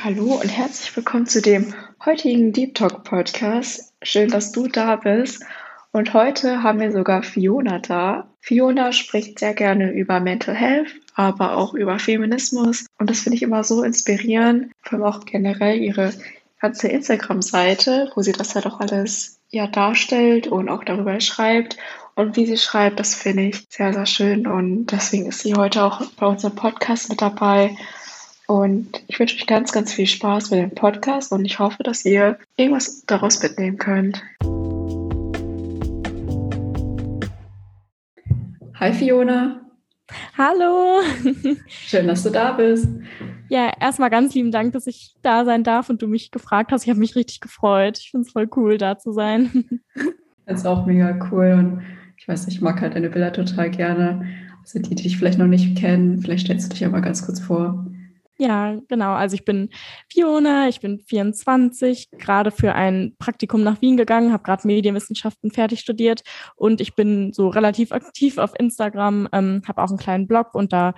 Hallo und herzlich willkommen zu dem heutigen Deep Talk Podcast. Schön, dass du da bist. Und heute haben wir sogar Fiona da. Fiona spricht sehr gerne über Mental Health, aber auch über Feminismus. Und das finde ich immer so inspirierend, vor allem auch generell ihre ganze Instagram-Seite, wo sie das halt auch alles ja darstellt und auch darüber schreibt. Und wie sie schreibt, das finde ich sehr, sehr schön. Und deswegen ist sie heute auch bei unserem Podcast mit dabei. Und ich wünsche euch ganz, ganz viel Spaß mit dem Podcast und ich hoffe, dass ihr irgendwas daraus mitnehmen könnt. Hi Fiona. Hallo. Schön, dass du da bist. Ja, erstmal ganz lieben Dank, dass ich da sein darf und du mich gefragt hast. Ich habe mich richtig gefreut. Ich finde es voll cool, da zu sein. Das ist auch mega cool und ich weiß, ich mag halt deine Bilder total gerne. Also die, die dich vielleicht noch nicht kennen, vielleicht stellst du dich ja mal ganz kurz vor. Ja, genau. Also ich bin Fiona, ich bin 24, gerade für ein Praktikum nach Wien gegangen, habe gerade Medienwissenschaften fertig studiert und ich bin so relativ aktiv auf Instagram, ähm, habe auch einen kleinen Blog und da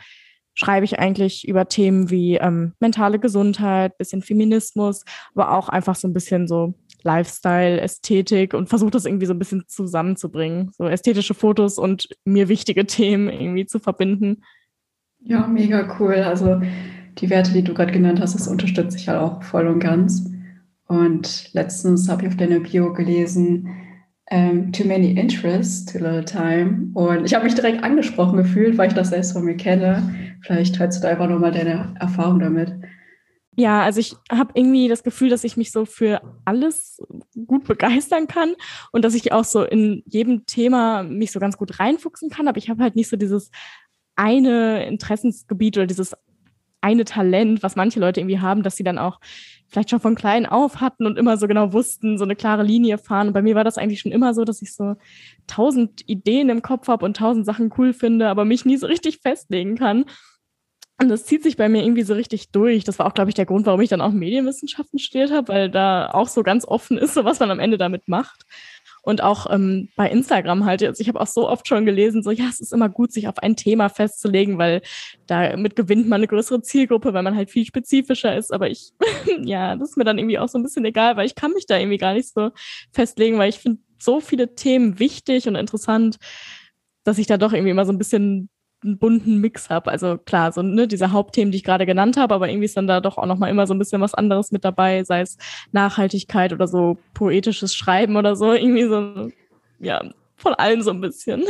schreibe ich eigentlich über Themen wie ähm, mentale Gesundheit, bisschen Feminismus, aber auch einfach so ein bisschen so Lifestyle, Ästhetik und versuche das irgendwie so ein bisschen zusammenzubringen, so ästhetische Fotos und mir wichtige Themen irgendwie zu verbinden. Ja, mega cool. Also die Werte, die du gerade genannt hast, das unterstütze ich halt auch voll und ganz. Und letztens habe ich auf deiner Bio gelesen, um, ähm, Too Many Interests, Too Little Time. Und ich habe mich direkt angesprochen gefühlt, weil ich das selbst von mir kenne. Vielleicht teilst du da einfach nochmal deine Erfahrung damit. Ja, also ich habe irgendwie das Gefühl, dass ich mich so für alles gut begeistern kann und dass ich auch so in jedem Thema mich so ganz gut reinfuchsen kann. Aber ich habe halt nicht so dieses eine Interessensgebiet oder dieses eine Talent, was manche Leute irgendwie haben, dass sie dann auch vielleicht schon von klein auf hatten und immer so genau wussten, so eine klare Linie fahren. Und bei mir war das eigentlich schon immer so, dass ich so tausend Ideen im Kopf habe und tausend Sachen cool finde, aber mich nie so richtig festlegen kann. Und das zieht sich bei mir irgendwie so richtig durch. Das war auch, glaube ich, der Grund, warum ich dann auch Medienwissenschaften studiert habe, weil da auch so ganz offen ist, so was man am Ende damit macht. Und auch ähm, bei Instagram halt. Also ich habe auch so oft schon gelesen, so ja, es ist immer gut, sich auf ein Thema festzulegen, weil damit gewinnt man eine größere Zielgruppe, weil man halt viel spezifischer ist. Aber ich, ja, das ist mir dann irgendwie auch so ein bisschen egal, weil ich kann mich da irgendwie gar nicht so festlegen, weil ich finde so viele Themen wichtig und interessant, dass ich da doch irgendwie immer so ein bisschen einen bunten Mix habe. Also klar, so ne, diese Hauptthemen, die ich gerade genannt habe, aber irgendwie ist dann da doch auch nochmal immer so ein bisschen was anderes mit dabei, sei es Nachhaltigkeit oder so poetisches Schreiben oder so, irgendwie so, ja, von allen so ein bisschen.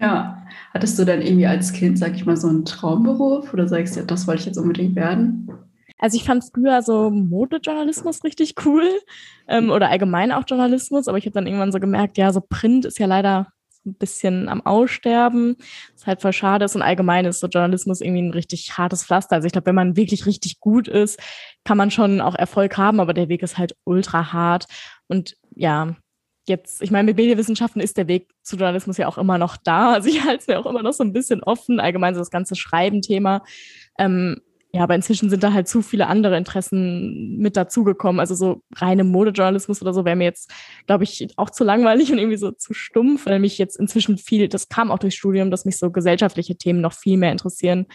Ja. Hattest du dann irgendwie als Kind, sag ich mal, so einen Traumberuf oder sagst du, ja, das wollte ich jetzt unbedingt werden? Also ich fand früher so Modejournalismus richtig cool ähm, oder allgemein auch Journalismus, aber ich habe dann irgendwann so gemerkt, ja, so Print ist ja leider ein bisschen am Aussterben. Was halt voll schade ist und allgemein ist so Journalismus irgendwie ein richtig hartes Pflaster. Also ich glaube, wenn man wirklich richtig gut ist, kann man schon auch Erfolg haben, aber der Weg ist halt ultra hart. Und ja, jetzt, ich meine, mit Medienwissenschaften ist der Weg zu Journalismus ja auch immer noch da. Also ich halte es mir auch immer noch so ein bisschen offen, allgemein so das ganze Schreiben-Thema. Ähm, ja, aber inzwischen sind da halt zu viele andere Interessen mit dazugekommen. Also so reine Modejournalismus oder so wäre mir jetzt, glaube ich, auch zu langweilig und irgendwie so zu stumpf, weil mich jetzt inzwischen viel, das kam auch durchs Studium, dass mich so gesellschaftliche Themen noch viel mehr interessieren.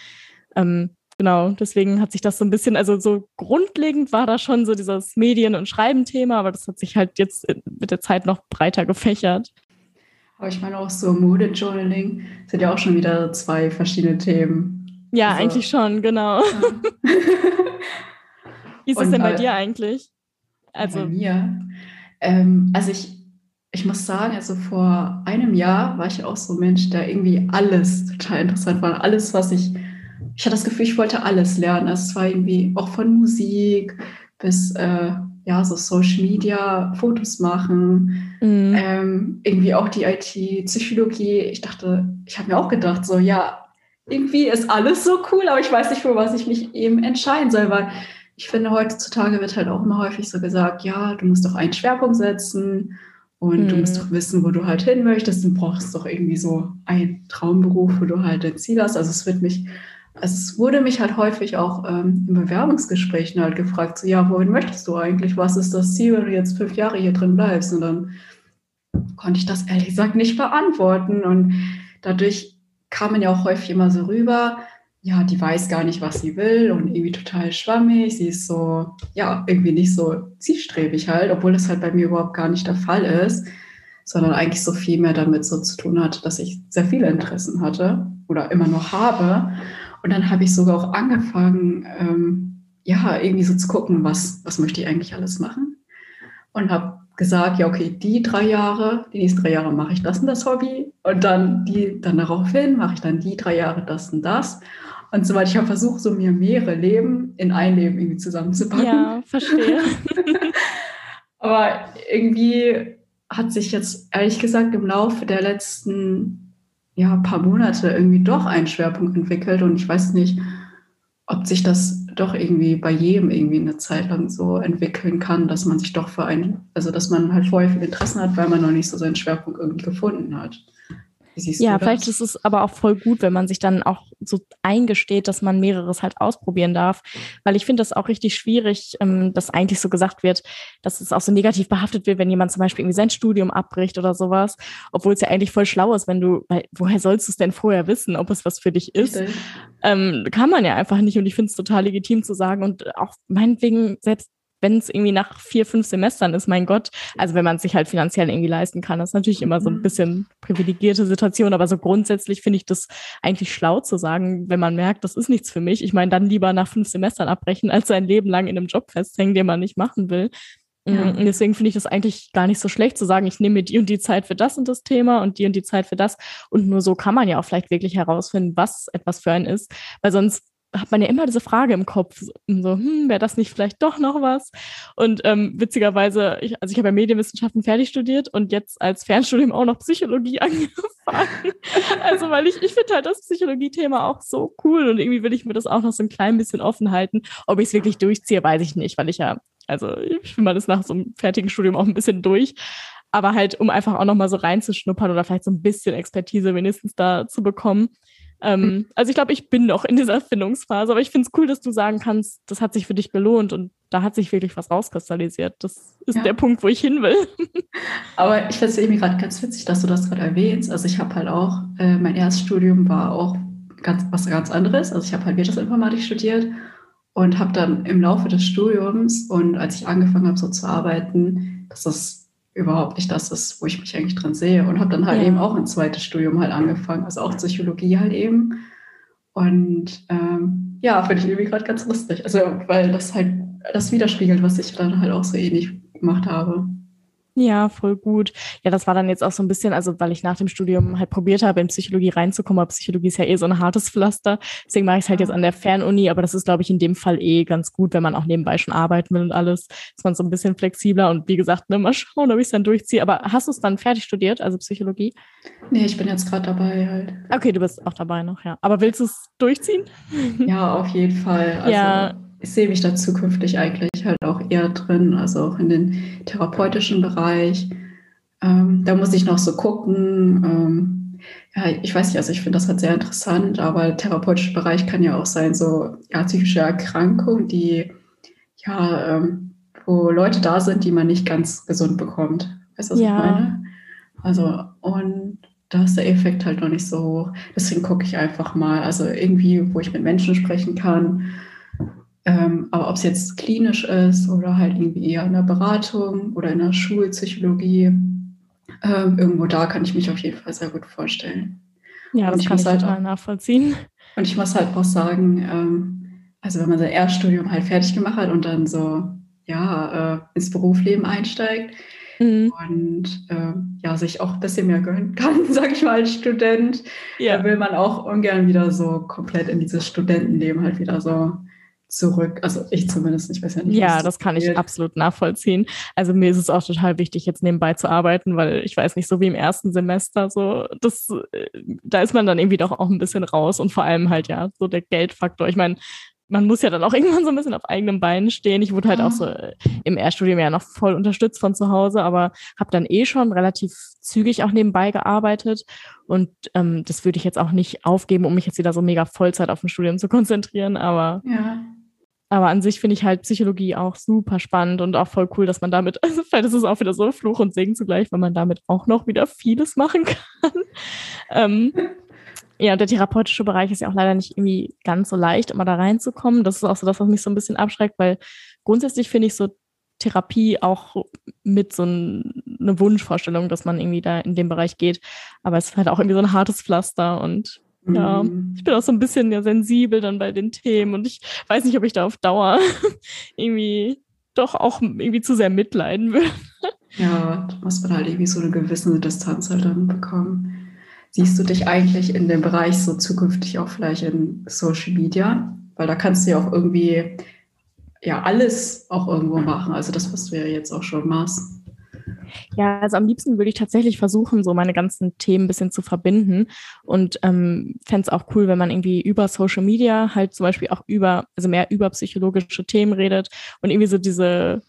Ähm, genau, deswegen hat sich das so ein bisschen, also so grundlegend war da schon so dieses Medien- und Schreiben-Thema, aber das hat sich halt jetzt mit der Zeit noch breiter gefächert. Aber ich meine auch so Modejournaling sind ja auch schon wieder zwei verschiedene Themen. Ja, also, eigentlich schon, genau. Ja. Wie ist es denn bei dir eigentlich? Also, bei mir? Ähm, also ich, ich muss sagen, also vor einem Jahr war ich auch so ein Mensch, der irgendwie alles total interessant war. Alles, was ich, ich hatte das Gefühl, ich wollte alles lernen. Also es war irgendwie auch von Musik bis äh, ja, so Social Media, Fotos machen, mhm. ähm, irgendwie auch die IT, Psychologie. Ich dachte, ich habe mir auch gedacht, so ja, irgendwie ist alles so cool, aber ich weiß nicht, für was ich mich eben entscheiden soll, weil ich finde, heutzutage wird halt auch immer häufig so gesagt, ja, du musst doch einen Schwerpunkt setzen und mhm. du musst mhm. doch wissen, wo du halt hin möchtest. Du brauchst doch irgendwie so einen Traumberuf, wo du halt dein Ziel hast. Also es wird mich, also es wurde mich halt häufig auch ähm, in Bewerbungsgesprächen halt gefragt, so, ja, wohin möchtest du eigentlich? Was ist das Ziel, wenn du jetzt fünf Jahre hier drin bleibst? Und dann konnte ich das ehrlich gesagt nicht beantworten und dadurch kam man ja auch häufig immer so rüber, ja, die weiß gar nicht, was sie will und irgendwie total schwammig. Sie ist so, ja, irgendwie nicht so zielstrebig halt, obwohl das halt bei mir überhaupt gar nicht der Fall ist, sondern eigentlich so viel mehr damit so zu tun hat, dass ich sehr viele Interessen hatte oder immer noch habe. Und dann habe ich sogar auch angefangen, ähm, ja, irgendwie so zu gucken, was, was möchte ich eigentlich alles machen. Und habe gesagt, ja, okay, die drei Jahre, die nächsten drei Jahre mache ich das und das Hobby. Und dann die, dann daraufhin mache ich dann die drei Jahre das und das. Und so weiter. Ich habe versucht, so mir mehrere Leben in ein Leben irgendwie zusammenzupacken. Ja, verstehe. Aber irgendwie hat sich jetzt ehrlich gesagt im Laufe der letzten ja, paar Monate irgendwie doch ein Schwerpunkt entwickelt und ich weiß nicht, ob sich das doch irgendwie bei jedem irgendwie eine Zeit lang so entwickeln kann, dass man sich doch für einen, also dass man halt vorher viel Interessen hat, weil man noch nicht so seinen Schwerpunkt irgendwie gefunden hat ja, vielleicht ist es aber auch voll gut, wenn man sich dann auch so eingesteht, dass man mehreres halt ausprobieren darf. Weil ich finde das auch richtig schwierig, ähm, dass eigentlich so gesagt wird, dass es auch so negativ behaftet wird, wenn jemand zum Beispiel irgendwie sein Studium abbricht oder sowas. Obwohl es ja eigentlich voll schlau ist, wenn du, weil woher sollst du es denn vorher wissen, ob es was für dich ist? Ähm, kann man ja einfach nicht. Und ich finde es total legitim zu sagen und auch meinetwegen selbst wenn es irgendwie nach vier, fünf Semestern ist, mein Gott, also wenn man es sich halt finanziell irgendwie leisten kann, das ist natürlich immer so ein mhm. bisschen privilegierte Situation, aber so grundsätzlich finde ich das eigentlich schlau zu sagen, wenn man merkt, das ist nichts für mich. Ich meine, dann lieber nach fünf Semestern abbrechen, als sein Leben lang in einem Job festhängen, den man nicht machen will. Ja. Und deswegen finde ich das eigentlich gar nicht so schlecht zu sagen, ich nehme mir die und die Zeit für das und das Thema und die und die Zeit für das. Und nur so kann man ja auch vielleicht wirklich herausfinden, was etwas für einen ist. Weil sonst hat man ja immer diese Frage im Kopf, so, hm, wäre das nicht vielleicht doch noch was? Und ähm, witzigerweise, ich, also ich habe ja Medienwissenschaften fertig studiert und jetzt als Fernstudium auch noch Psychologie angefangen. also weil ich, ich finde halt das Psychologie-Thema auch so cool und irgendwie will ich mir das auch noch so ein klein bisschen offen halten. Ob ich es wirklich durchziehe, weiß ich nicht, weil ich ja, also ich will mal das nach so einem fertigen Studium auch ein bisschen durch aber halt, um einfach auch nochmal so reinzuschnuppern oder vielleicht so ein bisschen Expertise wenigstens da zu bekommen. Ähm, hm. also ich glaube, ich bin noch in dieser Erfindungsphase, aber ich finde es cool, dass du sagen kannst, das hat sich für dich gelohnt und da hat sich wirklich was rauskristallisiert. Das ist ja. der Punkt, wo ich hin will. aber ich finde es irgendwie gerade ganz witzig, dass du das gerade erwähnst. Also ich habe halt auch, äh, mein Erststudium war auch ganz, was ganz anderes. Also ich habe halt Wirtschaftsinformatik studiert und habe dann im Laufe des Studiums und als ich angefangen habe, so zu arbeiten, dass das überhaupt nicht das ist, wo ich mich eigentlich drin sehe. Und habe dann halt ja. eben auch ein zweites Studium halt angefangen, also auch Psychologie halt eben. Und ähm, ja, finde ich irgendwie gerade ganz lustig. Also, weil das halt das widerspiegelt, was ich dann halt auch so ähnlich gemacht habe. Ja, voll gut. Ja, das war dann jetzt auch so ein bisschen, also weil ich nach dem Studium halt probiert habe, in Psychologie reinzukommen, aber Psychologie ist ja eh so ein hartes Pflaster. Deswegen mache ich es halt jetzt an der Fernuni, aber das ist, glaube ich, in dem Fall eh ganz gut, wenn man auch nebenbei schon arbeiten will und alles, ist man so ein bisschen flexibler und wie gesagt, ne, mal schauen, ob ich es dann durchziehe. Aber hast du es dann fertig studiert, also Psychologie? Nee, ich bin jetzt gerade dabei halt. Okay, du bist auch dabei noch, ja. Aber willst du es durchziehen? Ja, auf jeden Fall. Also, ja ich sehe mich da zukünftig eigentlich halt auch eher drin, also auch in den therapeutischen Bereich. Ähm, da muss ich noch so gucken. Ähm, ja, ich weiß nicht, also ich finde das halt sehr interessant, aber der therapeutische Bereich kann ja auch sein, so ja, psychische Erkrankungen, die ja, ähm, wo Leute da sind, die man nicht ganz gesund bekommt. Weißt du, was ja. ich meine? Also, und da ist der Effekt halt noch nicht so hoch. Deswegen gucke ich einfach mal, also irgendwie, wo ich mit Menschen sprechen kann, ähm, aber ob es jetzt klinisch ist oder halt irgendwie eher in der Beratung oder in der Schulpsychologie, ähm, irgendwo da kann ich mich auf jeden Fall sehr gut vorstellen. Ja, das und ich kann ich halt total auch, nachvollziehen. Und ich muss halt auch sagen, ähm, also wenn man sein Erststudium halt fertig gemacht hat und dann so, ja, äh, ins Berufsleben einsteigt, Mhm. und äh, ja, sich auch ein bisschen mehr gönnen kann, sage ich mal, als Student. Ja. Da will man auch ungern wieder so komplett in dieses Studentenleben halt wieder so zurück. Also ich zumindest, ich weiß ja nicht. Ja, das kann ich absolut nachvollziehen. Also mir ist es auch total wichtig, jetzt nebenbei zu arbeiten, weil ich weiß nicht, so wie im ersten Semester, so das, äh, da ist man dann irgendwie doch auch ein bisschen raus und vor allem halt ja so der Geldfaktor. Ich meine, man muss ja dann auch irgendwann so ein bisschen auf eigenen Beinen stehen. Ich wurde halt auch so äh, im Erststudium ja noch voll unterstützt von zu Hause, aber habe dann eh schon relativ zügig auch nebenbei gearbeitet. Und ähm, das würde ich jetzt auch nicht aufgeben, um mich jetzt wieder so mega Vollzeit auf ein Studium zu konzentrieren. Aber ja. Aber an sich finde ich halt Psychologie auch super spannend und auch voll cool, dass man damit, also vielleicht ist es auch wieder so Fluch und Segen zugleich, weil man damit auch noch wieder vieles machen kann. ähm, ja, der therapeutische Bereich ist ja auch leider nicht irgendwie ganz so leicht, immer da reinzukommen. Das ist auch so das, was mich so ein bisschen abschreckt, weil grundsätzlich finde ich so Therapie auch mit so ein, eine Wunschvorstellung, dass man irgendwie da in dem Bereich geht. Aber es ist halt auch irgendwie so ein hartes Pflaster und ja, ich bin auch so ein bisschen ja sensibel dann bei den Themen und ich weiß nicht, ob ich da auf Dauer irgendwie doch auch irgendwie zu sehr mitleiden würde. Ja, da muss man halt irgendwie so eine gewisse Distanz halt dann bekommen. Siehst du dich eigentlich in dem Bereich so zukünftig auch vielleicht in Social Media? Weil da kannst du ja auch irgendwie ja alles auch irgendwo machen. Also das, was du ja jetzt auch schon machst. Ja, also am liebsten würde ich tatsächlich versuchen, so meine ganzen Themen ein bisschen zu verbinden. Und ähm, fände es auch cool, wenn man irgendwie über Social Media halt zum Beispiel auch über, also mehr über psychologische Themen redet und irgendwie so diese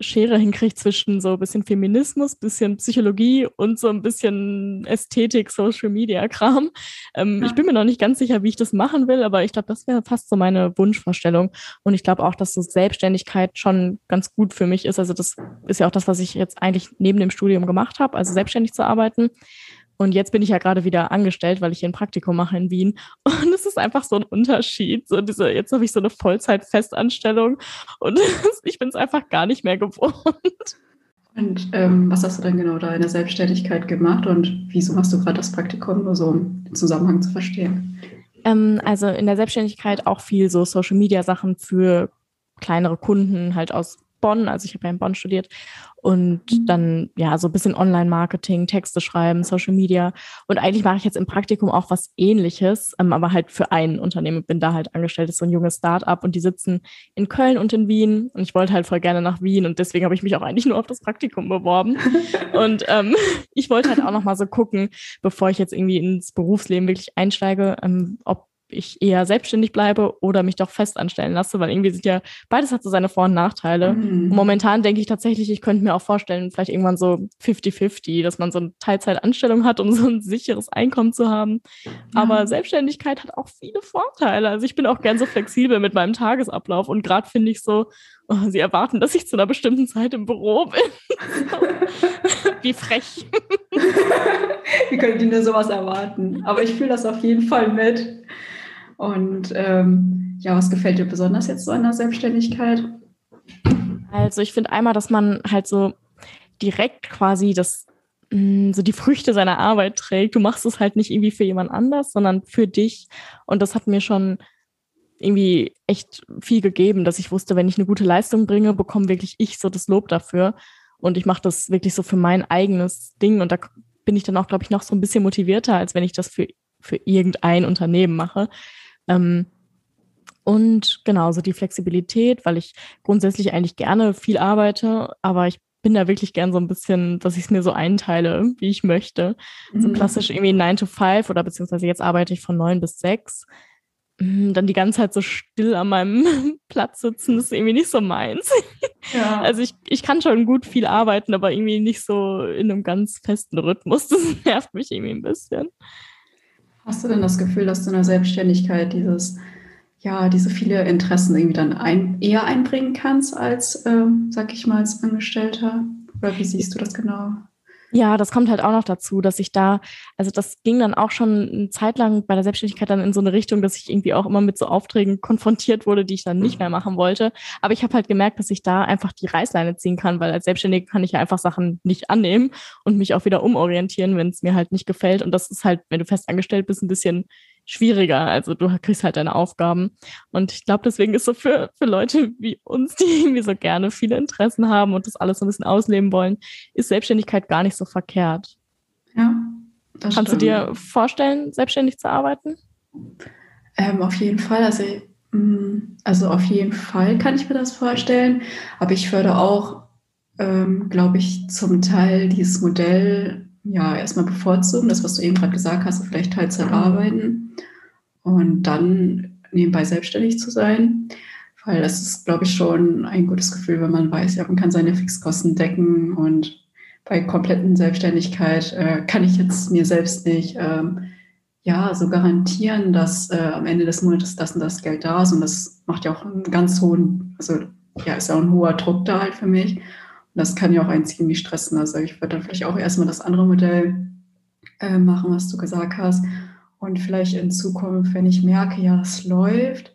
Schere hinkriegt zwischen so ein bisschen Feminismus, bisschen Psychologie und so ein bisschen Ästhetik, Social Media Kram. Ähm, ja. Ich bin mir noch nicht ganz sicher, wie ich das machen will, aber ich glaube, das wäre fast so meine Wunschvorstellung. Und ich glaube auch, dass so Selbstständigkeit schon ganz gut für mich ist. Also das ist ja auch das, was ich jetzt eigentlich neben dem Studium gemacht habe, also selbstständig zu arbeiten. Und jetzt bin ich ja gerade wieder angestellt, weil ich hier ein Praktikum mache in Wien. Und es ist einfach so ein Unterschied. So diese, jetzt habe ich so eine Vollzeit-Festanstellung und ich bin es einfach gar nicht mehr gewohnt. Und ähm, was hast du denn genau da in der Selbstständigkeit gemacht und wieso machst du gerade das Praktikum, nur so um den Zusammenhang zu verstehen? Ähm, also in der Selbstständigkeit auch viel so Social-Media-Sachen für kleinere Kunden halt aus Bonn, also ich habe ja in Bonn studiert und mhm. dann ja so ein bisschen Online-Marketing, Texte schreiben, Social Media und eigentlich mache ich jetzt im Praktikum auch was Ähnliches, ähm, aber halt für ein Unternehmen bin da halt angestellt, das ist so ein junges Start-up und die sitzen in Köln und in Wien und ich wollte halt voll gerne nach Wien und deswegen habe ich mich auch eigentlich nur auf das Praktikum beworben und ähm, ich wollte halt auch noch mal so gucken, bevor ich jetzt irgendwie ins Berufsleben wirklich einsteige, ähm, ob ich eher selbstständig bleibe oder mich doch fest anstellen lasse, weil irgendwie sind ja, beides hat so seine Vor- und Nachteile. Mhm. Und momentan denke ich tatsächlich, ich könnte mir auch vorstellen, vielleicht irgendwann so 50-50, dass man so eine Teilzeitanstellung hat, um so ein sicheres Einkommen zu haben. Ja. Aber Selbstständigkeit hat auch viele Vorteile. Also ich bin auch gern so flexibel mit meinem Tagesablauf und gerade finde ich so, oh, sie erwarten, dass ich zu einer bestimmten Zeit im Büro bin. Wie frech. Wie könnt ihr nur sowas erwarten? Aber ich fühle das auf jeden Fall mit. Und ähm, ja, was gefällt dir besonders jetzt so an der Selbstständigkeit? Also ich finde einmal, dass man halt so direkt quasi das mm, so die Früchte seiner Arbeit trägt. Du machst es halt nicht irgendwie für jemand anders, sondern für dich. Und das hat mir schon irgendwie echt viel gegeben, dass ich wusste, wenn ich eine gute Leistung bringe, bekomme wirklich ich so das Lob dafür. Und ich mache das wirklich so für mein eigenes Ding. Und da bin ich dann auch, glaube ich, noch so ein bisschen motivierter, als wenn ich das für, für irgendein Unternehmen mache. Ähm, und genauso die Flexibilität, weil ich grundsätzlich eigentlich gerne viel arbeite, aber ich bin da wirklich gern so ein bisschen, dass ich es mir so einteile, wie ich möchte. Mhm. So klassisch irgendwie 9 to 5 oder beziehungsweise jetzt arbeite ich von 9 bis 6. Mhm, dann die ganze Zeit so still an meinem Platz sitzen, ist irgendwie nicht so meins. Ja. Also ich, ich kann schon gut viel arbeiten, aber irgendwie nicht so in einem ganz festen Rhythmus. Das nervt mich irgendwie ein bisschen. Hast du denn das Gefühl, dass du in der Selbstständigkeit dieses, ja, diese viele Interessen irgendwie dann ein, eher einbringen kannst als, ähm, sag ich mal, als Angestellter? Oder wie siehst du das genau? Ja, das kommt halt auch noch dazu, dass ich da, also das ging dann auch schon eine Zeit lang bei der Selbstständigkeit dann in so eine Richtung, dass ich irgendwie auch immer mit so Aufträgen konfrontiert wurde, die ich dann nicht mehr machen wollte. Aber ich habe halt gemerkt, dass ich da einfach die Reißleine ziehen kann, weil als Selbstständige kann ich ja einfach Sachen nicht annehmen und mich auch wieder umorientieren, wenn es mir halt nicht gefällt. Und das ist halt, wenn du fest angestellt bist, ein bisschen schwieriger. Also du kriegst halt deine Aufgaben. Und ich glaube, deswegen ist so für, für Leute wie uns, die irgendwie so gerne viele Interessen haben und das alles so ein bisschen ausleben wollen, ist Selbstständigkeit gar nicht so verkehrt. Ja. Kannst stimmt. du dir vorstellen, selbstständig zu arbeiten? Ähm, auf jeden Fall. Also, mm, also auf jeden Fall kann ich mir das vorstellen. Aber ich würde auch, ähm, glaube ich, zum Teil dieses Modell ja erstmal bevorzugen, das, was du eben gerade gesagt hast, vielleicht Teilzeit arbeiten und dann nebenbei selbstständig zu sein. Weil das ist, glaube ich, schon ein gutes Gefühl, wenn man weiß, ja, man kann seine Fixkosten decken und bei kompletten Selbstständigkeit äh, kann ich jetzt mir selbst nicht ähm, ja so garantieren, dass äh, am Ende des Monats das und das Geld da ist. Und das macht ja auch einen ganz hohen, also ja, ist ja auch ein hoher Druck da halt für mich. Das kann ja auch einen ziemlich stressen. Also ich würde dann vielleicht auch erstmal das andere Modell äh, machen, was du gesagt hast. Und vielleicht in Zukunft, wenn ich merke, ja, es läuft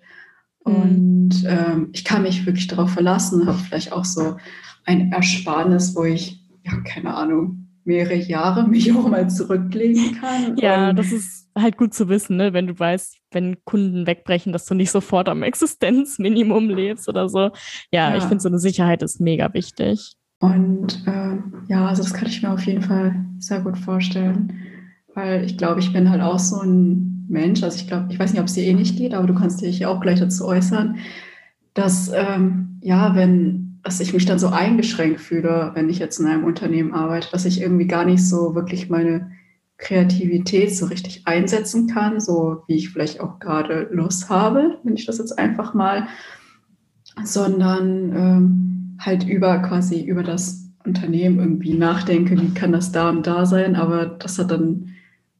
mhm. und ähm, ich kann mich wirklich darauf verlassen, habe vielleicht auch so ein Ersparnis, wo ich, ja, keine Ahnung, mehrere Jahre mich auch mal zurücklegen kann. Ja, das ist halt gut zu wissen, ne? wenn du weißt, wenn Kunden wegbrechen, dass du nicht sofort am Existenzminimum lebst oder so. Ja, ja. ich finde, so eine Sicherheit ist mega wichtig. Und äh, ja, also das kann ich mir auf jeden Fall sehr gut vorstellen, weil ich glaube, ich bin halt auch so ein Mensch, also ich glaube, ich weiß nicht, ob es dir eh nicht geht, aber du kannst dich auch gleich dazu äußern, dass ähm, ja, wenn dass ich mich dann so eingeschränkt fühle, wenn ich jetzt in einem Unternehmen arbeite, dass ich irgendwie gar nicht so wirklich meine Kreativität so richtig einsetzen kann, so wie ich vielleicht auch gerade Lust habe, wenn ich das jetzt einfach mal, sondern ähm, halt über quasi über das Unternehmen irgendwie nachdenke, wie kann das da und da sein, aber das hat dann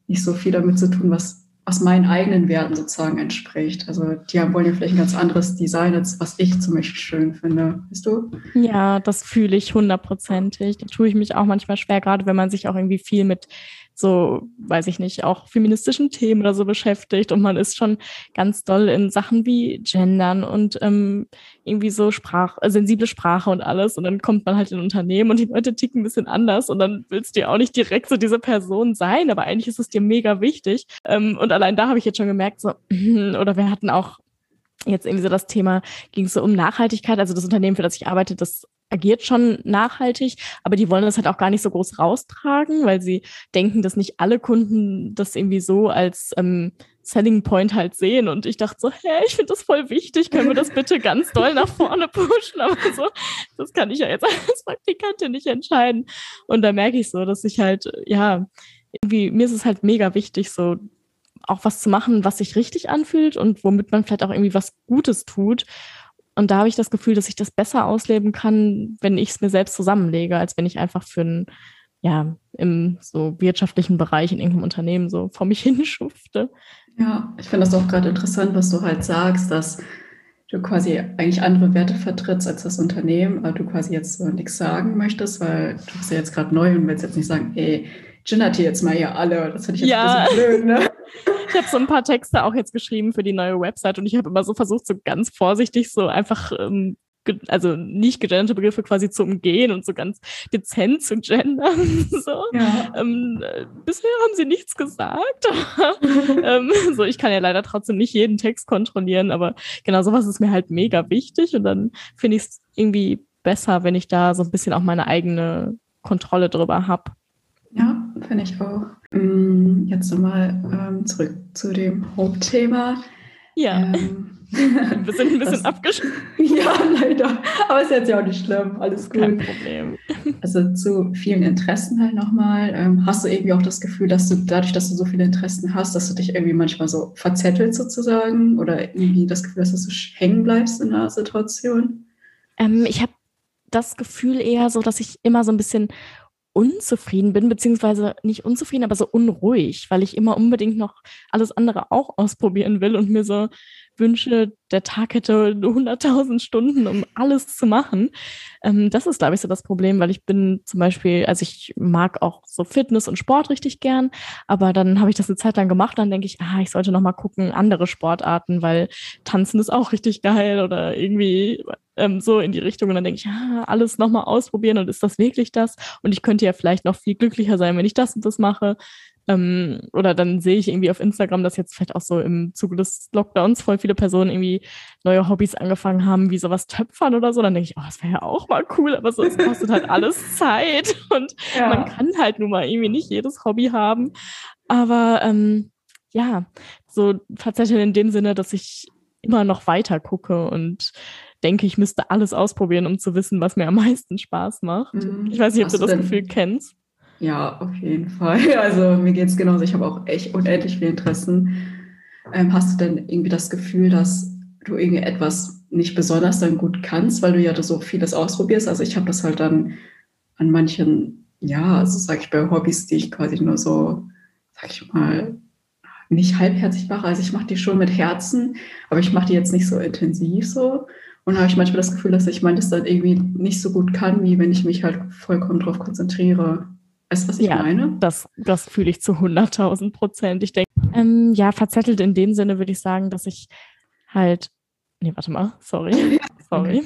nicht so viel damit zu tun, was was meinen eigenen Werten sozusagen entspricht. Also die wollen ja vielleicht ein ganz anderes Design, als was ich zum Beispiel schön finde. Weißt du? Ja, das fühle ich hundertprozentig. Da tue ich mich auch manchmal schwer, gerade wenn man sich auch irgendwie viel mit so, weiß ich nicht, auch feministischen Themen oder so beschäftigt. Und man ist schon ganz doll in Sachen wie Gendern und ähm, irgendwie so Sprach, äh, sensible Sprache und alles. Und dann kommt man halt in Unternehmen und die Leute ticken ein bisschen anders. Und dann willst du ja auch nicht direkt so diese Person sein, aber eigentlich ist es dir mega wichtig. Ähm, und allein da habe ich jetzt schon gemerkt, so, oder wir hatten auch jetzt irgendwie so das Thema, ging es so um Nachhaltigkeit. Also das Unternehmen, für das ich arbeite, das agiert schon nachhaltig, aber die wollen das halt auch gar nicht so groß raustragen, weil sie denken, dass nicht alle Kunden das irgendwie so als ähm, Selling Point halt sehen. Und ich dachte so, hä, ich finde das voll wichtig, können wir das bitte ganz doll nach vorne pushen? Aber so, das kann ich ja jetzt als Praktikantin nicht entscheiden. Und da merke ich so, dass ich halt, ja, irgendwie, mir ist es halt mega wichtig, so auch was zu machen, was sich richtig anfühlt und womit man vielleicht auch irgendwie was Gutes tut. Und da habe ich das Gefühl, dass ich das besser ausleben kann, wenn ich es mir selbst zusammenlege, als wenn ich einfach für ein, ja, im so wirtschaftlichen Bereich in irgendeinem Unternehmen so vor mich hinschufte. Ja, ich finde das auch gerade interessant, was du halt sagst, dass du quasi eigentlich andere Werte vertrittst als das Unternehmen, aber du quasi jetzt so nichts sagen möchtest, weil du bist ja jetzt gerade neu und willst jetzt nicht sagen, ey, gendert hier jetzt mal hier alle. Das finde ich jetzt ja. ein bisschen blöd, ne? Ich habe so ein paar Texte auch jetzt geschrieben für die neue Website und ich habe immer so versucht, so ganz vorsichtig so einfach ähm, also nicht gegenderte Begriffe quasi zu umgehen und so ganz dezent zu gendern. So. Ja. Ähm, bisher haben sie nichts gesagt. ähm, so, ich kann ja leider trotzdem nicht jeden Text kontrollieren, aber genau sowas ist mir halt mega wichtig und dann finde ich es irgendwie besser, wenn ich da so ein bisschen auch meine eigene Kontrolle drüber habe. Ja, finde ich auch. Mm, jetzt nochmal ähm, zurück zu dem Hauptthema. Ja. Ähm, wir sind ein bisschen abgeschlossen. Ja, leider. Aber ist jetzt ja auch nicht schlimm. Alles gut. Kein Problem. Also zu vielen Interessen halt nochmal. Ähm, hast du irgendwie auch das Gefühl, dass du dadurch, dass du so viele Interessen hast, dass du dich irgendwie manchmal so verzettelt sozusagen oder irgendwie das Gefühl, dass du so hängen bleibst in einer Situation? Ähm, ich habe das Gefühl eher so, dass ich immer so ein bisschen unzufrieden bin, beziehungsweise nicht unzufrieden, aber so unruhig, weil ich immer unbedingt noch alles andere auch ausprobieren will und mir so wünsche, der Tag hätte 100.000 Stunden, um alles zu machen. Ähm, das ist, glaube ich, so das Problem, weil ich bin zum Beispiel, also ich mag auch so Fitness und Sport richtig gern, aber dann habe ich das eine Zeit lang gemacht, dann denke ich, ah, ich sollte noch mal gucken, andere Sportarten, weil Tanzen ist auch richtig geil oder irgendwie ähm, so in die Richtung. Und dann denke ich, ah, alles noch mal ausprobieren und ist das wirklich das? Und ich könnte ja vielleicht noch viel glücklicher sein, wenn ich das und das mache. Ähm, oder dann sehe ich irgendwie auf Instagram, dass jetzt vielleicht auch so im Zuge des Lockdowns voll viele Personen irgendwie neue Hobbys angefangen haben, wie sowas Töpfern oder so. Dann denke ich, oh, das wäre ja auch mal cool, aber so, es kostet halt alles Zeit und ja. man kann halt nun mal irgendwie nicht jedes Hobby haben. Aber ähm, ja, so tatsächlich in dem Sinne, dass ich immer noch weiter gucke und denke, ich müsste alles ausprobieren, um zu wissen, was mir am meisten Spaß macht. Mhm. Ich weiß nicht, ob Hast du das Gefühl kennst. Ja, auf jeden Fall. Also mir geht es genauso. Ich habe auch echt unendlich viele Interessen. Ähm, hast du denn irgendwie das Gefühl, dass du irgendwie etwas nicht besonders dann gut kannst, weil du ja so vieles ausprobierst? Also ich habe das halt dann an manchen, ja, also sage ich bei Hobbys, die ich quasi nur so, sag ich mal, nicht halbherzig mache. Also ich mache die schon mit Herzen, aber ich mache die jetzt nicht so intensiv so. Und habe ich manchmal das Gefühl, dass ich manches dann irgendwie nicht so gut kann, wie wenn ich mich halt vollkommen darauf konzentriere. Weißt du, was ich ja, meine? Das, das fühle ich zu 100.000 Prozent. Ich denke, Ähm, ja, verzettelt in dem Sinne würde ich sagen, dass ich halt. Nee, warte mal, sorry. sorry.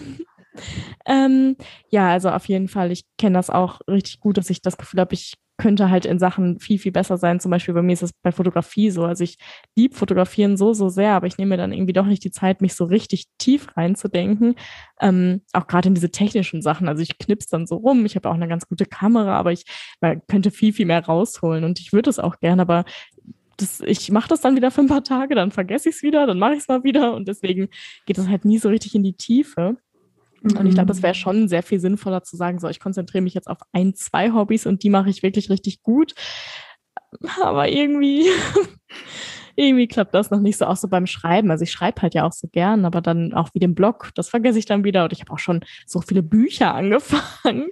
Ähm, ja, also auf jeden Fall, ich kenne das auch richtig gut, dass ich das Gefühl habe, ich könnte halt in Sachen viel, viel besser sein. Zum Beispiel bei mir ist es bei Fotografie so. Also ich liebe Fotografieren so, so sehr, aber ich nehme mir dann irgendwie doch nicht die Zeit, mich so richtig tief reinzudenken. Ähm, auch gerade in diese technischen Sachen. Also ich knips dann so rum. Ich habe auch eine ganz gute Kamera, aber ich könnte viel, viel mehr rausholen. Und ich würde es auch gerne, aber das, ich mache das dann wieder für ein paar Tage, dann vergesse ich es wieder, dann mache ich es mal wieder. Und deswegen geht es halt nie so richtig in die Tiefe. Und ich glaube, es wäre mhm. schon sehr viel sinnvoller zu sagen, so, ich konzentriere mich jetzt auf ein, zwei Hobbys und die mache ich wirklich richtig gut. Aber irgendwie, irgendwie klappt das noch nicht so auch so beim Schreiben. Also ich schreibe halt ja auch so gern, aber dann auch wie den Blog, das vergesse ich dann wieder. Und ich habe auch schon so viele Bücher angefangen.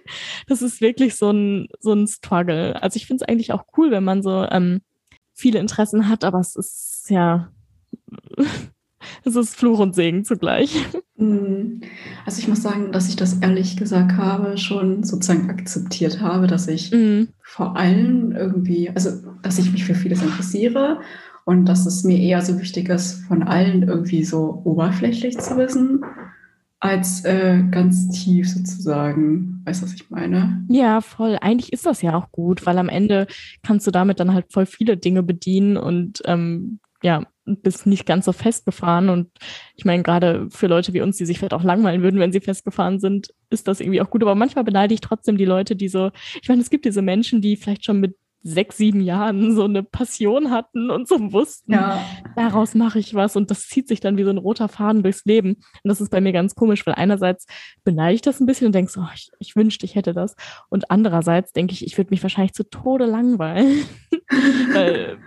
Das ist wirklich so ein, so ein Struggle. Also ich finde es eigentlich auch cool, wenn man so ähm, viele Interessen hat, aber es ist ja es ist Fluch und Segen zugleich. Mhm. Also ich muss sagen, dass ich das ehrlich gesagt habe, schon sozusagen akzeptiert habe, dass ich mhm. vor allem irgendwie, also dass ich mich für vieles interessiere und dass es mir eher so wichtig ist, von allen irgendwie so oberflächlich zu wissen, als äh, ganz tief sozusagen. Weißt du, was ich meine? Ja, voll. Eigentlich ist das ja auch gut, weil am Ende kannst du damit dann halt voll viele Dinge bedienen und ähm, ja, bist nicht ganz so festgefahren. Und ich meine, gerade für Leute wie uns, die sich vielleicht auch langweilen würden, wenn sie festgefahren sind, ist das irgendwie auch gut. Aber manchmal beneide ich trotzdem die Leute, die so, ich meine, es gibt diese Menschen, die vielleicht schon mit sechs, sieben Jahren so eine Passion hatten und so wussten, ja. daraus mache ich was und das zieht sich dann wie so ein roter Faden durchs Leben. Und das ist bei mir ganz komisch, weil einerseits beneide ich das ein bisschen und denke so, oh, ich, ich wünschte, ich hätte das. Und andererseits denke ich, ich würde mich wahrscheinlich zu Tode langweilen. weil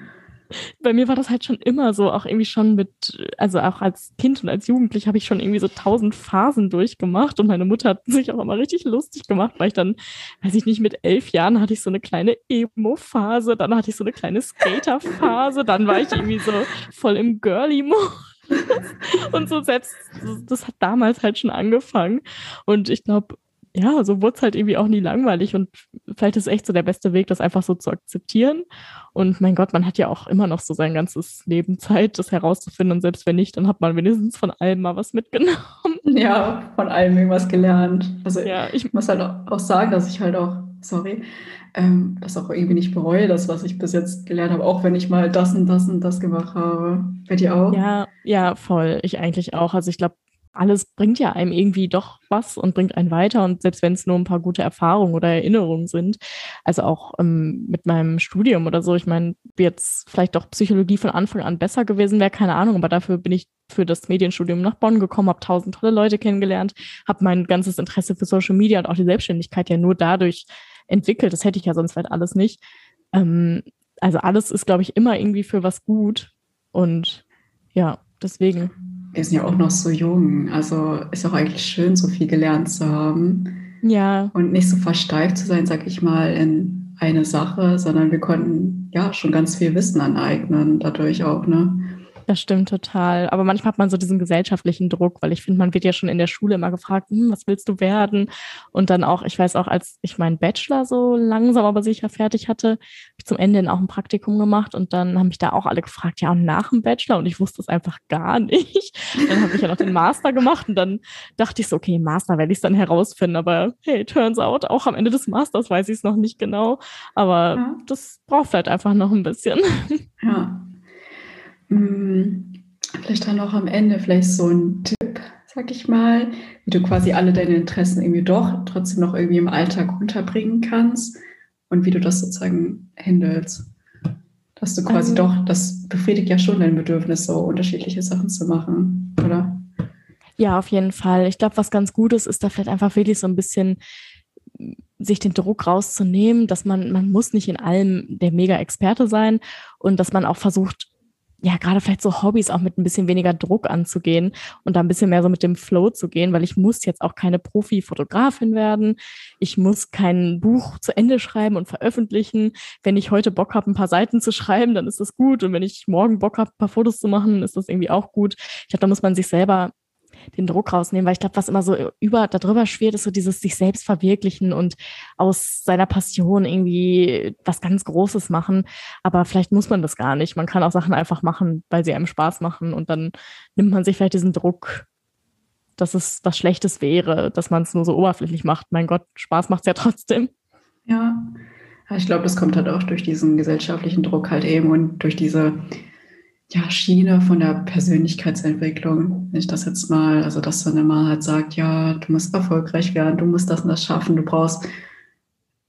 bei mir war das halt schon immer so, auch irgendwie schon mit, also auch als Kind und als Jugendlich habe ich schon irgendwie so tausend Phasen durchgemacht und meine Mutter hat sich auch immer richtig lustig gemacht, weil ich dann, weiß ich nicht, mit elf Jahren hatte ich so eine kleine Emo-Phase, dann hatte ich so eine kleine Skater-Phase, dann war ich irgendwie so voll im Girly-Mode. und so selbst, das hat damals halt schon angefangen. Und ich glaube, ja, so wurde es halt irgendwie auch nie langweilig und vielleicht ist echt so der beste Weg, das einfach so zu akzeptieren. Und mein Gott, man hat ja auch immer noch so sein ganzes Leben Zeit, das herauszufinden und selbst wenn nicht, dann hat man wenigstens von allem mal was mitgenommen. Ja, von allem irgendwas gelernt. Also ja, ich muss halt auch sagen, dass ich halt auch, sorry, ähm, das auch irgendwie nicht bereue, das, was ich bis jetzt gelernt habe, auch wenn ich mal das und das und das gemacht habe. Bei dir auch? Ja, ja, voll. Ich eigentlich auch. Also ich glaube, alles bringt ja einem irgendwie doch was und bringt einen weiter. Und selbst wenn es nur ein paar gute Erfahrungen oder Erinnerungen sind, also auch ähm, mit meinem Studium oder so, ich meine, jetzt vielleicht doch Psychologie von Anfang an besser gewesen wäre, keine Ahnung, aber dafür bin ich für das Medienstudium nach Bonn gekommen, habe tausend tolle Leute kennengelernt, habe mein ganzes Interesse für Social Media und auch die Selbstständigkeit ja nur dadurch entwickelt. Das hätte ich ja sonst halt alles nicht. Ähm, also alles ist, glaube ich, immer irgendwie für was gut. Und ja, deswegen wir sind ja auch noch so jung. Also ist auch eigentlich schön, so viel gelernt zu haben. Ja. Und nicht so versteift zu sein, sag ich mal, in eine Sache, sondern wir konnten ja schon ganz viel Wissen aneignen, dadurch auch, ne? Das stimmt total. Aber manchmal hat man so diesen gesellschaftlichen Druck, weil ich finde, man wird ja schon in der Schule immer gefragt, hm, was willst du werden? Und dann auch, ich weiß auch, als ich meinen Bachelor so langsam aber sicher fertig hatte, habe ich zum Ende auch ein Praktikum gemacht und dann haben mich da auch alle gefragt, ja, und nach dem Bachelor? Und ich wusste es einfach gar nicht. Dann habe ich ja noch den Master gemacht und dann dachte ich so, okay, Master werde ich es dann herausfinden. Aber hey, turns out, auch am Ende des Masters weiß ich es noch nicht genau. Aber ja. das braucht halt einfach noch ein bisschen. Ja. Hm, vielleicht dann auch am Ende vielleicht so ein Tipp, sag ich mal, wie du quasi alle deine Interessen irgendwie doch trotzdem noch irgendwie im Alltag unterbringen kannst und wie du das sozusagen handelst. Dass du quasi also, doch, das befriedigt ja schon dein Bedürfnis, so unterschiedliche Sachen zu machen, oder? Ja, auf jeden Fall. Ich glaube, was ganz gut ist, ist da vielleicht einfach wirklich so ein bisschen sich den Druck rauszunehmen, dass man, man muss nicht in allem der Mega-Experte sein und dass man auch versucht, ja, gerade vielleicht so Hobbys auch mit ein bisschen weniger Druck anzugehen und da ein bisschen mehr so mit dem Flow zu gehen, weil ich muss jetzt auch keine Profi-Fotografin werden. Ich muss kein Buch zu Ende schreiben und veröffentlichen. Wenn ich heute Bock habe, ein paar Seiten zu schreiben, dann ist das gut. Und wenn ich morgen Bock habe, ein paar Fotos zu machen, ist das irgendwie auch gut. Ich glaube, da muss man sich selber den Druck rausnehmen, weil ich glaube, was immer so über darüber schwert, ist so dieses sich selbst verwirklichen und aus seiner Passion irgendwie was ganz Großes machen. Aber vielleicht muss man das gar nicht. Man kann auch Sachen einfach machen, weil sie einem Spaß machen und dann nimmt man sich vielleicht diesen Druck, dass es was Schlechtes wäre, dass man es nur so oberflächlich macht. Mein Gott, Spaß macht es ja trotzdem. Ja. Ich glaube, das kommt halt auch durch diesen gesellschaftlichen Druck halt eben und durch diese ja, Schiene von der Persönlichkeitsentwicklung. Wenn ich das jetzt mal, also dass dann immer halt sagt, ja, du musst erfolgreich werden, du musst das und das schaffen, du brauchst,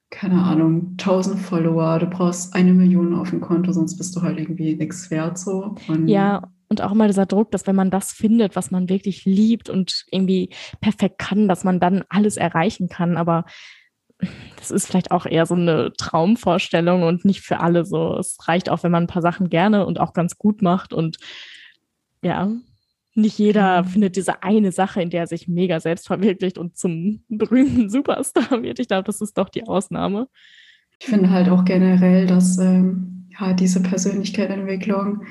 keine Ahnung, 1000 Follower, du brauchst eine Million auf dem Konto, sonst bist du halt irgendwie nichts wert so. Und ja, und auch immer dieser Druck, dass wenn man das findet, was man wirklich liebt und irgendwie perfekt kann, dass man dann alles erreichen kann. Aber das ist vielleicht auch eher so eine Traumvorstellung und nicht für alle so. Es reicht auch, wenn man ein paar Sachen gerne und auch ganz gut macht und ja, nicht jeder mhm. findet diese eine Sache, in der er sich mega selbst verwirklicht und zum berühmten Superstar wird. Ich glaube, das ist doch die Ausnahme. Ich finde halt auch generell, dass ähm, ja, diese Persönlichkeitsentwicklung,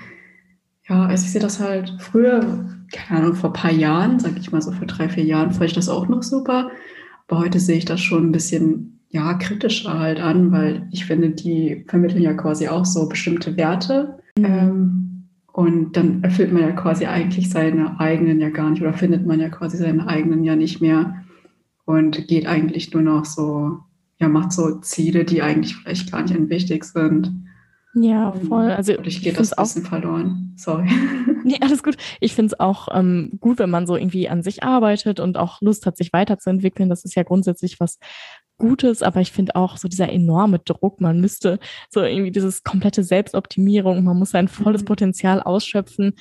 ja, also ich sehe das halt früher, keine Ahnung, vor ein paar Jahren, sag ich mal so vor drei, vier Jahren, fand ich das auch noch super. Aber heute sehe ich das schon ein bisschen ja, kritischer halt an, weil ich finde, die vermitteln ja quasi auch so bestimmte Werte. Mhm. Ähm, und dann erfüllt man ja quasi eigentlich seine eigenen ja gar nicht oder findet man ja quasi seine eigenen ja nicht mehr und geht eigentlich nur noch so, ja, macht so Ziele, die eigentlich vielleicht gar nicht wichtig sind. Ja, voll. Also ich geht das bisschen verloren. Sorry. Nee, alles gut. Ich finde es auch ähm, gut, wenn man so irgendwie an sich arbeitet und auch Lust hat, sich weiterzuentwickeln. Das ist ja grundsätzlich was Gutes, aber ich finde auch so dieser enorme Druck, man müsste so irgendwie dieses komplette Selbstoptimierung, man muss sein volles mhm. Potenzial ausschöpfen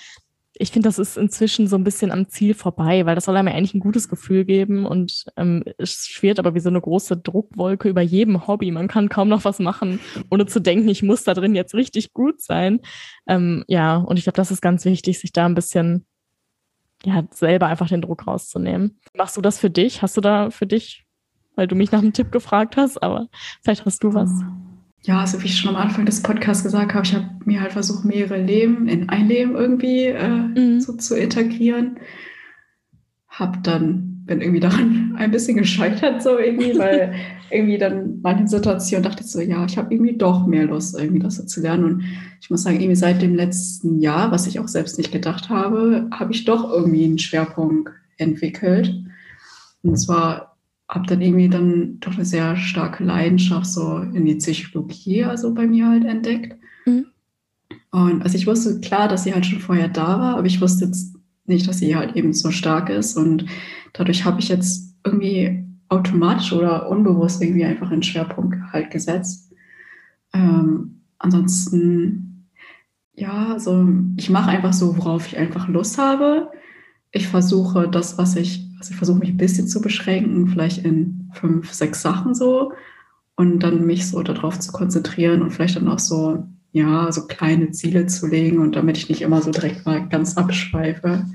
ich finde, das ist inzwischen so ein bisschen am Ziel vorbei, weil das soll einem eigentlich ein gutes Gefühl geben und ähm, es schwirrt aber wie so eine große Druckwolke über jedem Hobby. Man kann kaum noch was machen, ohne zu denken, ich muss da drin jetzt richtig gut sein. Ähm, ja, und ich glaube, das ist ganz wichtig, sich da ein bisschen ja, selber einfach den Druck rauszunehmen. Machst du das für dich? Hast du da für dich, weil du mich nach einem Tipp gefragt hast, aber vielleicht hast du was. Mhm ja, also wie ich schon am Anfang des Podcasts gesagt habe, ich habe mir halt versucht, mehrere Leben in ein Leben irgendwie äh, mhm. so zu integrieren. Hab dann, bin irgendwie daran ein bisschen gescheitert, so irgendwie, weil irgendwie dann manche Situationen dachte ich so, ja, ich habe irgendwie doch mehr Lust, irgendwie das so zu lernen. Und ich muss sagen, irgendwie seit dem letzten Jahr, was ich auch selbst nicht gedacht habe, habe ich doch irgendwie einen Schwerpunkt entwickelt. Und zwar habe dann irgendwie dann doch eine sehr starke Leidenschaft so in die Psychologie also bei mir halt entdeckt. Mhm. Und also ich wusste klar, dass sie halt schon vorher da war, aber ich wusste jetzt nicht, dass sie halt eben so stark ist. Und dadurch habe ich jetzt irgendwie automatisch oder unbewusst irgendwie einfach einen Schwerpunkt halt gesetzt. Ähm, ansonsten, ja, so ich mache einfach so, worauf ich einfach Lust habe. Ich versuche das, was ich also ich versuche mich ein bisschen zu beschränken, vielleicht in fünf, sechs Sachen so und dann mich so darauf zu konzentrieren und vielleicht dann auch so, ja, so kleine Ziele zu legen und damit ich nicht immer so direkt mal ganz abschweife.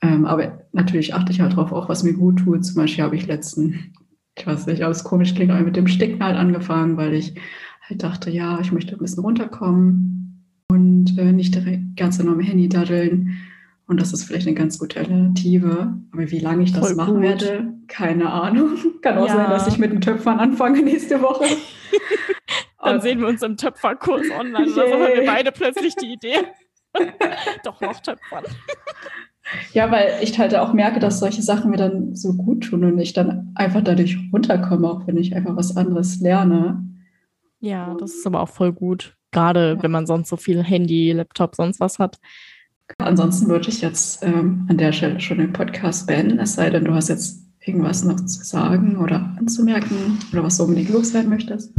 Ähm, aber natürlich achte ich halt darauf, auch was mir gut tut. Zum Beispiel habe ich letzten, ich weiß nicht, aber es komisch klingt, aber mit dem Sticken halt angefangen, weil ich halt dachte, ja, ich möchte ein bisschen runterkommen und äh, nicht direkt ganz enorm Handy daddeln. Und das ist vielleicht eine ganz gute Alternative. Aber wie lange ich das Voll machen gut. werde, keine Ahnung. Kann auch ja. sein, dass ich mit dem Töpfern anfange nächste Woche. Dann sehen wir uns im Töpferkurs online. Oder so haben wir beide plötzlich die Idee. Doch noch Töpfern. Ja, weil ich halt auch merke, dass solche Sachen mir dann so gut tun und ich dann einfach dadurch runterkomme, auch wenn ich einfach was anderes lerne. Ja, das ist aber auch voll gut. Gerade ja. wenn man sonst so viel Handy, Laptop, sonst was hat. Ansonsten würde ich jetzt ähm, an der Stelle schon den Podcast beenden, es sei denn, du hast jetzt irgendwas noch zu sagen oder anzumerken oder was du unbedingt loswerden möchtest.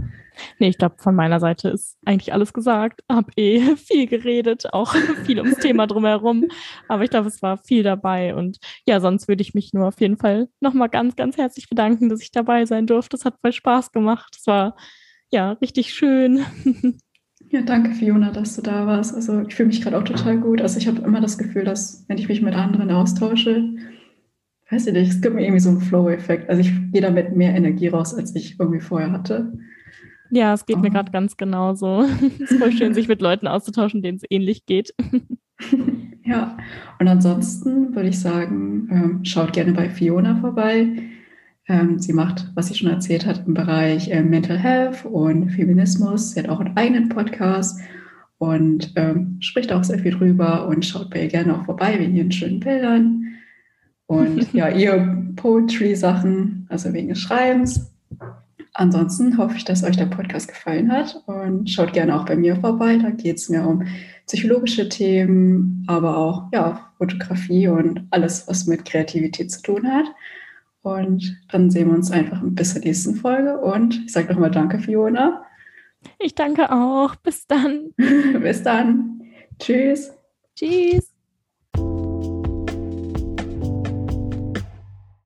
Nee, ich glaube, von meiner Seite ist eigentlich alles gesagt. Hab eh viel geredet, auch viel ums Thema drumherum. Aber ich glaube, es war viel dabei. Und ja, sonst würde ich mich nur auf jeden Fall nochmal ganz, ganz herzlich bedanken, dass ich dabei sein durfte. Es hat voll Spaß gemacht. Es war ja richtig schön. Ja, danke Fiona, dass du da warst. Also ich fühle mich gerade auch total gut. Also ich habe immer das Gefühl, dass wenn ich mich mit anderen austausche, weiß ich nicht, es gibt mir irgendwie so einen Flow-Effekt. Also ich gehe damit mehr Energie raus, als ich irgendwie vorher hatte. Ja, es geht oh. mir gerade ganz genauso. es ist voll schön, sich mit Leuten auszutauschen, denen es ähnlich geht. Ja, und ansonsten würde ich sagen, ähm, schaut gerne bei Fiona vorbei. Ähm, sie macht, was sie schon erzählt hat, im Bereich äh, Mental Health und Feminismus. Sie hat auch einen eigenen Podcast und ähm, spricht auch sehr viel drüber und schaut bei ihr gerne auch vorbei wegen ihren schönen Bildern und ja, ihr Poetry-Sachen, also wegen des Schreibens. Ansonsten hoffe ich, dass euch der Podcast gefallen hat und schaut gerne auch bei mir vorbei. Da geht es mir um psychologische Themen, aber auch ja, Fotografie und alles, was mit Kreativität zu tun hat. Und dann sehen wir uns einfach bis zur nächsten Folge. Und ich sage nochmal Danke, Fiona. Ich danke auch. Bis dann. bis dann. Tschüss. Tschüss.